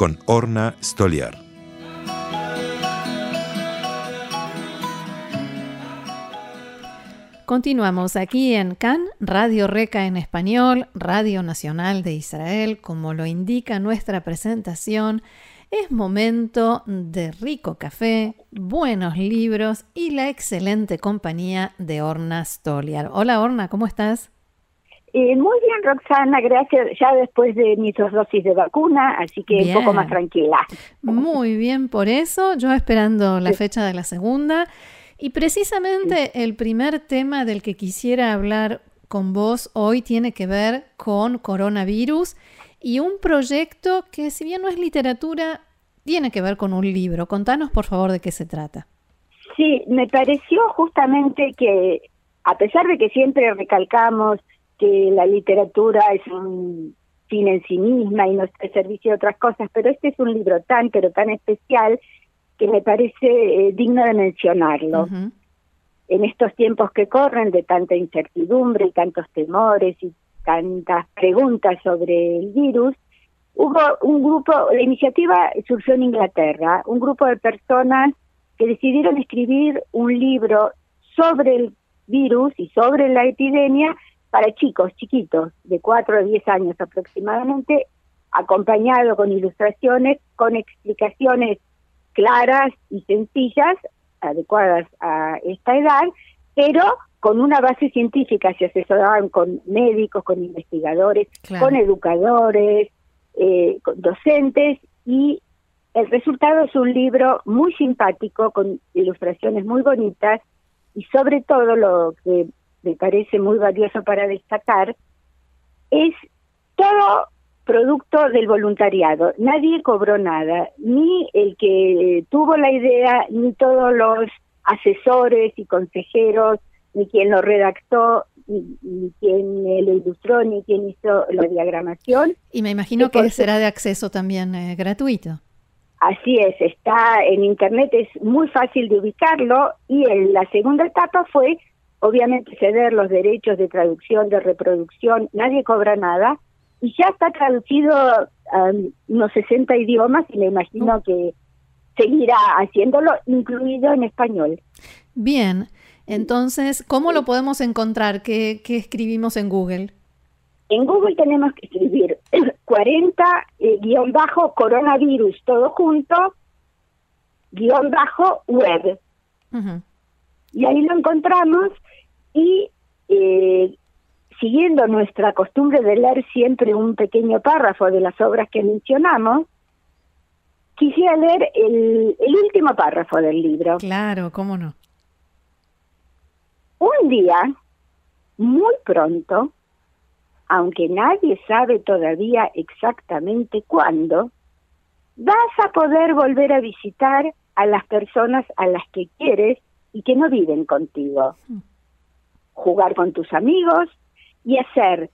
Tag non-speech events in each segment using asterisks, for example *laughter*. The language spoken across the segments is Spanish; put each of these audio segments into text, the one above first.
con Orna Stoliar. Continuamos aquí en CAN, Radio Reca en español, Radio Nacional de Israel, como lo indica nuestra presentación. Es momento de rico café, buenos libros y la excelente compañía de Orna Stoliar. Hola Orna, ¿cómo estás? Eh, muy bien, Roxana, gracias. Ya después de mis dos dosis de vacuna, así que un poco más tranquila. Muy bien, por eso, yo esperando la fecha de la segunda. Y precisamente el primer tema del que quisiera hablar con vos hoy tiene que ver con coronavirus y un proyecto que si bien no es literatura, tiene que ver con un libro. Contanos por favor de qué se trata. Sí, me pareció justamente que a pesar de que siempre recalcamos que la literatura es un fin en sí misma y no está al servicio de otras cosas, pero este es un libro tan, pero tan especial que me parece eh, digno de mencionarlo. En estos tiempos que corren de tanta incertidumbre y tantos temores y tantas preguntas sobre el virus, hubo un grupo, la iniciativa surgió en Inglaterra, un grupo de personas que decidieron escribir un libro sobre el virus y sobre la epidemia para chicos chiquitos de 4 a 10 años aproximadamente, acompañado con ilustraciones, con explicaciones claras y sencillas, adecuadas a esta edad, pero con una base científica, se asesoraban con médicos, con investigadores, con educadores, eh, con docentes, y el resultado es un libro muy simpático, con ilustraciones muy bonitas, y sobre todo lo que me parece muy valioso para destacar, es todo producto del voluntariado. Nadie cobró nada, ni el que tuvo la idea, ni todos los asesores y consejeros, ni quien lo redactó, ni, quien lo ilustró, ni quien hizo la diagramación. Y me imagino que será de acceso también eh, gratuito. Así es, está en internet, es muy fácil de ubicarlo y en la segunda etapa fue obviamente ceder los derechos de traducción, de reproducción, nadie cobra nada, y ya está traducido a unos 60 idiomas y me imagino que seguirá haciéndolo, incluido en español. Bien, entonces, ¿cómo lo podemos encontrar? ¿Qué, escribimos en Google? En Google tenemos que escribir *coughs* 40 eh, guion bajo coronavirus, todo junto, guion bajo web. Y ahí lo encontramos y eh, siguiendo nuestra costumbre de leer siempre un pequeño párrafo de las obras que mencionamos, quisiera leer el, el último párrafo del libro. Claro, cómo no. Un día, muy pronto, aunque nadie sabe todavía exactamente cuándo, vas a poder volver a visitar a las personas a las que quieres y que no viven contigo. Jugar con tus amigos y hacer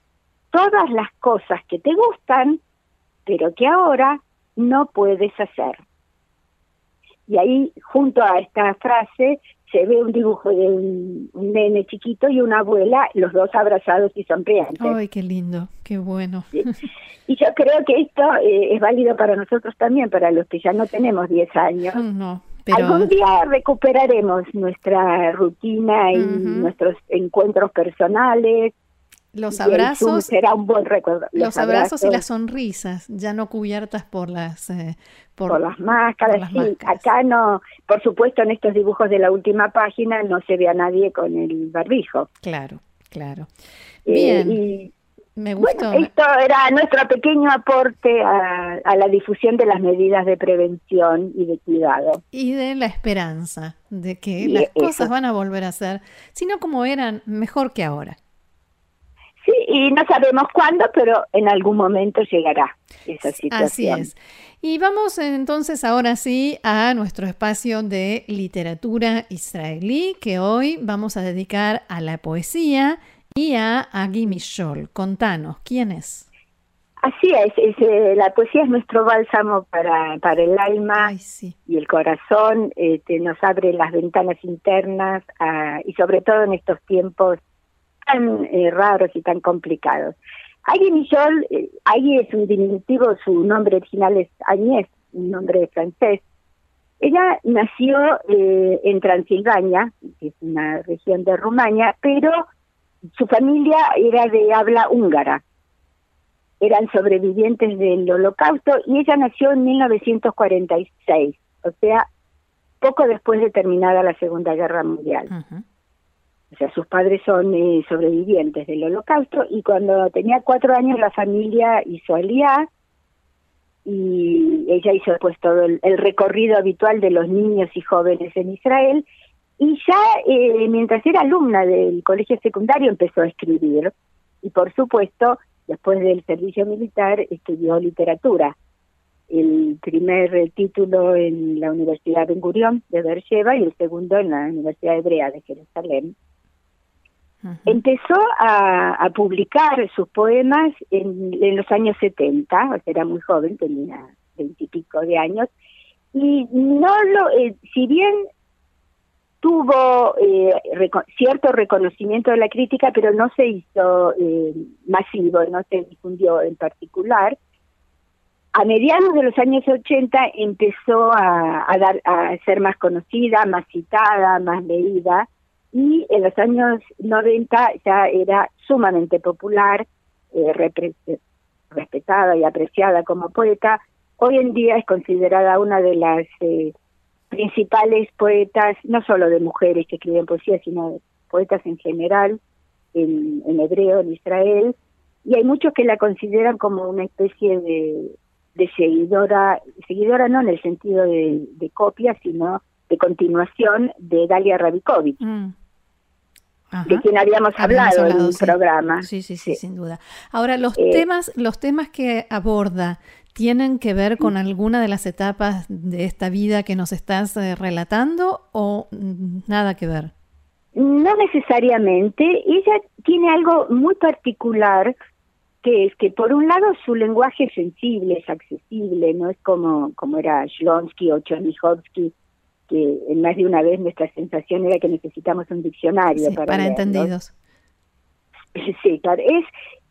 todas las cosas que te gustan, pero que ahora no puedes hacer. Y ahí, junto a esta frase, se ve un dibujo de un, nene chiquito y una abuela, los dos abrazados y sonrientes. ¡Ay, qué lindo! ¡Qué bueno! Y yo creo que esto eh, es válido para nosotros también, para los que ya no tenemos 10 años. No, Algún día recuperaremos nuestra rutina y nuestros encuentros personales. Los abrazos será un buen recuerdo. Los, abrazos, y las sonrisas, ya no cubiertas por las eh, por, las máscaras. acá no, por supuesto, en estos dibujos de la última página no se ve a nadie con el barbijo. Claro, claro. Eh, Bien. Me Bueno, esto era nuestro pequeño aporte a, la difusión de las medidas de prevención y de cuidado. Y de la esperanza de que las cosas van a volver a ser, sino como eran, mejor que ahora. Sí, y no sabemos cuándo, pero en algún momento llegará esa situación. Así es. Y vamos entonces ahora sí a nuestro espacio de literatura israelí, que hoy vamos a dedicar a la poesía y a Agi Mishol. Contanos, ¿quién es? Así es, eh, la poesía es nuestro bálsamo para, para el alma y el corazón, este, nos abre las ventanas internas y sobre todo en estos tiempos tan eh, raros y tan complicados. Agui Michol, eh, es un diminutivo, su nombre original es Agnès, un nombre francés. Ella nació en Transilvania, que es una región de Rumania, pero su familia era de habla húngara. Eran sobrevivientes del holocausto y ella nació en 1946, o sea, poco después de terminada la Segunda Guerra Mundial. O sea, sus padres son eh, sobrevivientes del holocausto y cuando tenía cuatro años la familia hizo aliá y ella hizo pues todo el, recorrido habitual de los niños y jóvenes en Israel y ya eh, mientras era alumna del colegio secundario empezó a escribir y por supuesto después del servicio militar estudió literatura. El primer título en la Universidad Ben Gurion de Beersheba y el segundo en la Universidad Hebrea de Jerusalén. Empezó a, publicar sus poemas en, los años 70, o era muy joven, tenía veintipico de años, y no lo, eh, si bien tuvo eh, cierto reconocimiento de la crítica, pero no se hizo eh, masivo, no se difundió en particular. A mediados de los años 80 empezó a, dar, a ser más conocida, más citada, más leída, y en los años 90 ya era sumamente popular, eh, respetada y apreciada como poeta. Hoy en día es considerada una de las eh, principales poetas, no solo de mujeres que escriben poesía, sino de poetas en general, en, hebreo, en Israel, y hay muchos que la consideran como una especie de, seguidora, seguidora no en el sentido de, copia, sino de continuación de Dalia Rabikovich. Mm de quien habíamos, hablado, en un programa. Sí, sí, sí, sin duda. Ahora, los eh, temas, los temas que aborda tienen que ver con alguna de las etapas de esta vida que nos estás eh, relatando o nada que ver. No necesariamente. Ella tiene algo muy particular que es que por un lado su lenguaje es sensible, es accesible, no es como, como era Shlonsky o Chernyshkovsky, que en más de una vez nuestra sensación era que necesitamos un diccionario para, para entendidos. *laughs* Sí, claro. Es,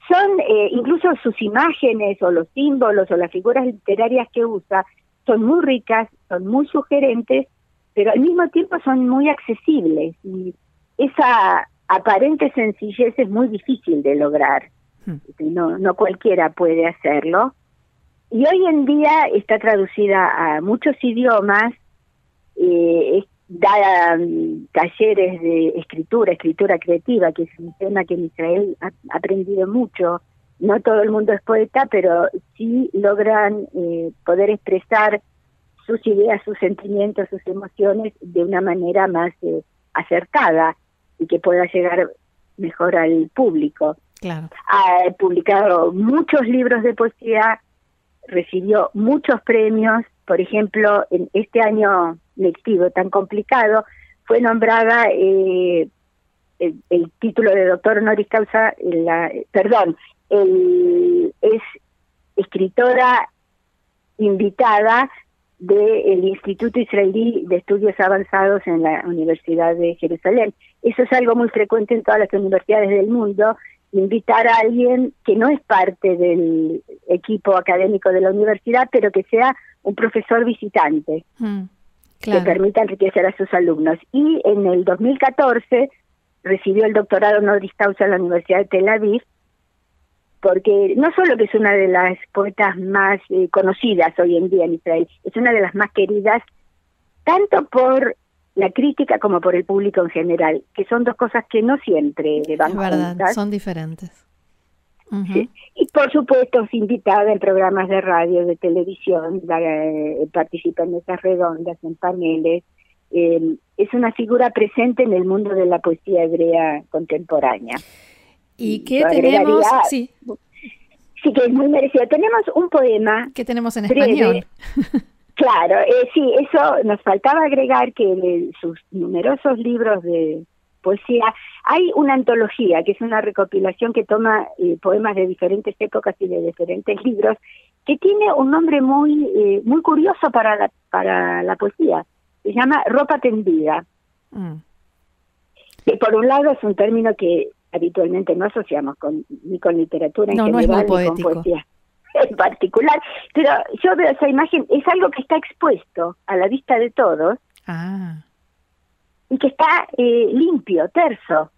son eh, incluso sus imágenes o los símbolos o las figuras literarias que usa son muy ricas, son muy sugerentes, pero al mismo tiempo son muy accesibles y esa aparente sencillez es muy difícil de lograr. Hmm. No, no cualquiera puede hacerlo. Y hoy en día está traducida a muchos idiomas eh, da mm, talleres de escritura, escritura creativa, que es un tema que en Israel ha aprendido mucho. No todo el mundo es poeta, pero sí logran eh, poder expresar sus ideas, sus sentimientos, sus emociones de una manera más eh, acertada y que pueda llegar mejor al público. Claro. Ha publicado muchos libros de poesía, recibió muchos premios, por ejemplo, en este año lectivo tan complicado, fue nombrada eh, el, título de doctor honoris causa, perdón, el, es escritora invitada del Instituto Israelí de Estudios Avanzados en la Universidad de Jerusalén. Eso es algo muy frecuente en todas las universidades del mundo, invitar a alguien que no es parte del equipo académico de la universidad, pero que sea un profesor visitante. Mm que permita enriquecer a sus alumnos. Y en el 2014 recibió el doctorado honoris causa en la Universidad de Tel Aviv, porque no solo que es una de las poetas más eh, conocidas hoy en día en Israel, es una de las más queridas, tanto por la crítica como por el público en general, que son dos cosas que no siempre van es verdad, son diferentes. Y por supuesto es invitada en programas de radio, de televisión, eh, participa en esas redondas, en paneles. Eh, es una figura presente en el mundo de la poesía hebrea contemporánea. ¿Y qué tenemos? Sí. Sí, que es muy merecido. Tenemos un poema. ¿Qué tenemos en español? Claro, eh, sí, eso nos faltaba agregar que en sus numerosos libros de poesía hay una antología, que es una recopilación que toma eh, poemas de diferentes épocas y de diferentes libros, que tiene un nombre muy eh, muy curioso para la, para la poesía. Se llama Ropa Tendida. Mm. Que por un lado es un término que habitualmente no asociamos con, ni con literatura en general, ni con poesía en particular. Pero yo veo esa imagen, es algo que está expuesto a la vista de todos ah. y que está eh, limpio, terso.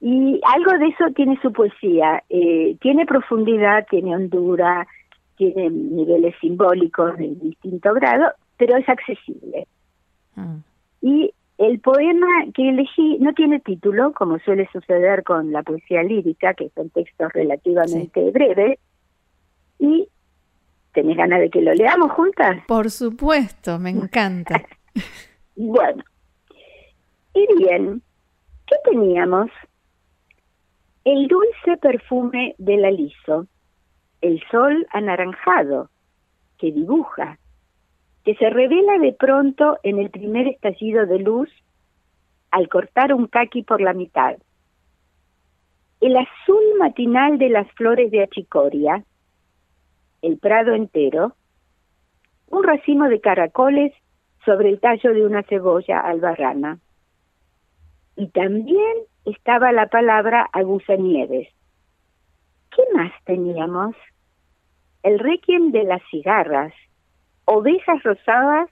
Y algo de eso tiene su poesía. Eh, tiene profundidad, tiene hondura, tiene niveles simbólicos de distinto grado, pero es accesible. Mm. Y el poema que elegí no tiene título, como suele suceder con la poesía lírica, que son textos relativamente breves. ¿Y tenés ganas de que lo leamos juntas? Por supuesto, me encanta. *laughs* bueno, y bien, ¿qué teníamos? El dulce perfume del aliso, el sol anaranjado que dibuja, que se revela de pronto en el primer estallido de luz al cortar un caqui por la mitad. El azul matinal de las flores de achicoria, el prado entero, un racimo de caracoles sobre el tallo de una cebolla albarrana. Y también estaba la palabra agusanieves. ¿Qué más teníamos? El requiem de las cigarras, ovejas rosadas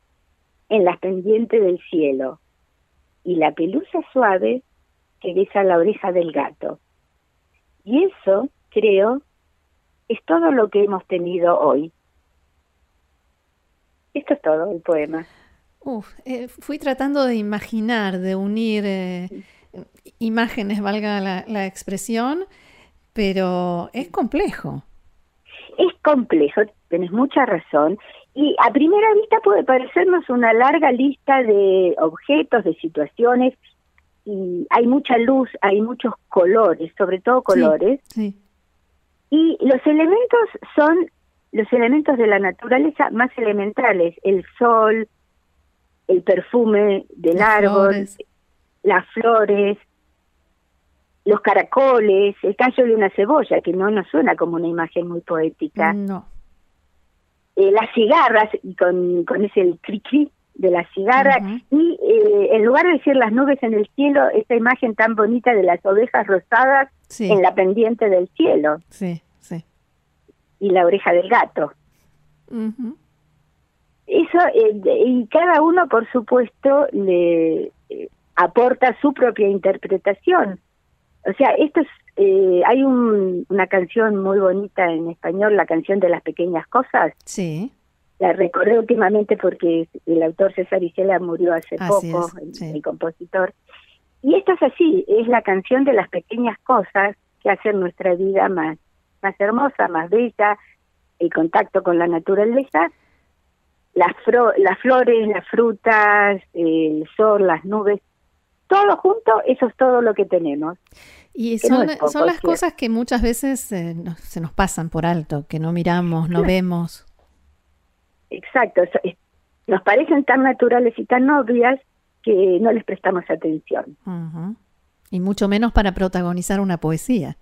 en las pendientes del cielo y la pelusa suave que besa la oreja del gato. Y eso, creo, es todo lo que hemos tenido hoy. Esto es todo el poema. Uf, eh, fui tratando de imaginar, de unir eh, imágenes, valga la, la expresión, pero es complejo. Es complejo, tenés mucha razón, y a primera vista puede parecernos una larga lista de objetos, de situaciones, y hay mucha luz, hay muchos colores, sobre todo colores. Y los elementos son los elementos de la naturaleza más elementales, el sol, el perfume del árbol, las flores, los caracoles, el callo de una cebolla, que no nos suena como una imagen muy poética. No. Eh, las cigarras, y con, con ese cri-cri de las cigarras, y eh, en lugar de decir las nubes en el cielo, esa imagen tan bonita de las ovejas rosadas en la pendiente del cielo. Sí, sí. Y la oreja del gato. Eso, eh, y cada uno, por supuesto, le aporta su propia interpretación. O sea, esto es eh, hay una canción muy bonita en español, la canción de las pequeñas cosas. Sí. La recordé últimamente porque el autor César Isela murió hace poco, el, compositor. Y esto es así, es la canción de las pequeñas cosas que hacen nuestra vida más, más hermosa, más bella, el contacto con la naturaleza, las, las flores, las frutas, el sol, las nubes, todo junto, eso es todo lo que tenemos. Y son, son las cosas que muchas veces eh, se nos pasan por alto, que no miramos, no vemos. Exacto, nos parecen tan naturales y tan obvias que no les prestamos atención. Y mucho menos para protagonizar una poesía.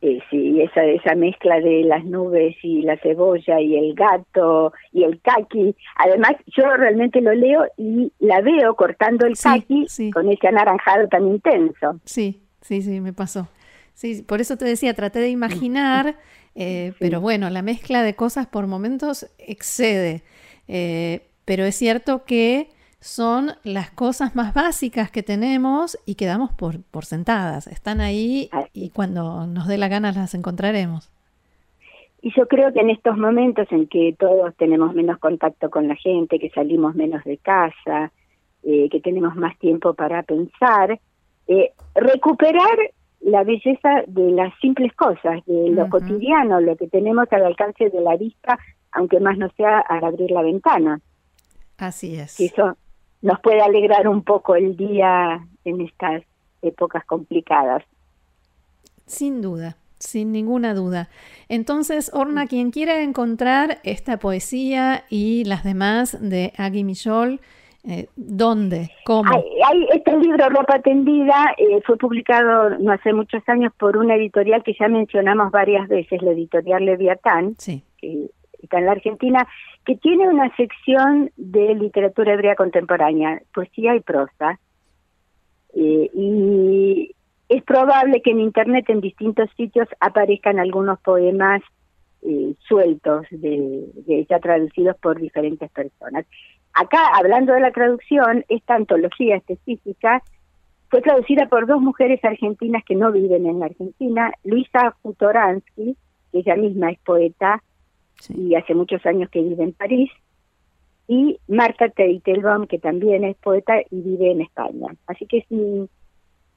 Sí, esa, esa mezcla de las nubes y la cebolla y el gato y el kaki. Además, yo realmente lo leo y la veo cortando el kaki con ese anaranjado tan intenso. Sí, sí, sí, me pasó. Sí, por eso te decía, traté de imaginar, eh, pero bueno, la mezcla de cosas por momentos excede. Eh, pero es cierto que son las cosas más básicas que tenemos y quedamos por, por sentadas. Están ahí y cuando nos dé la gana las encontraremos. Y yo creo que en estos momentos en que todos tenemos menos contacto con la gente, que salimos menos de casa, eh, que tenemos más tiempo para pensar, eh, recuperar la belleza de las simples cosas, de lo cotidiano, lo que tenemos al alcance de la vista, aunque más no sea al abrir la ventana. Así es. eso nos puede alegrar un poco el día en estas épocas complicadas. Sin duda, sin ninguna duda. Entonces, Orna, quien quiera encontrar esta poesía y las demás de Agui Michol, eh, ¿Dónde? ¿Cómo? Hay, este libro, Ropa Tendida, eh, fue publicado no hace muchos años por una editorial que ya mencionamos varias veces, la editorial Leviatán, que está en la Argentina, que tiene una sección de literatura hebrea contemporánea, poesía y prosa. Eh, y es probable que en Internet, en distintos sitios, aparezcan algunos poemas eh, sueltos, de, ya traducidos por diferentes personas. Acá, hablando de la traducción, esta antología específica fue traducida por dos mujeres argentinas que no viven en la Argentina, Luisa Futoransky, que ella misma es poeta y hace muchos años que vive en París, y Marta Teitelbaum, que también es poeta y vive en España. Así que es un,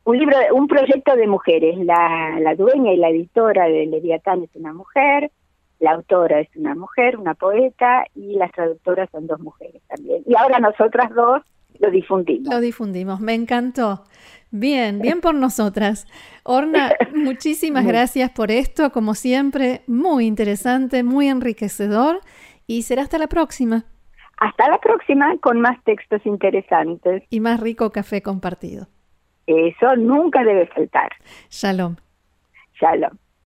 libro, un proyecto de mujeres. La, la dueña y la editora de Leviatán es una mujer, la autora es una mujer, una poeta, y las traductoras son dos mujeres también. Y ahora nosotras dos lo difundimos. Lo difundimos, me encantó. Bien, bien por nosotras. Orna, *laughs* muchísimas gracias por esto, como siempre, muy interesante, muy enriquecedor, y será hasta la próxima. Hasta la próxima con más textos interesantes. Y más rico café compartido. Eso nunca debe faltar. Shalom. Shalom.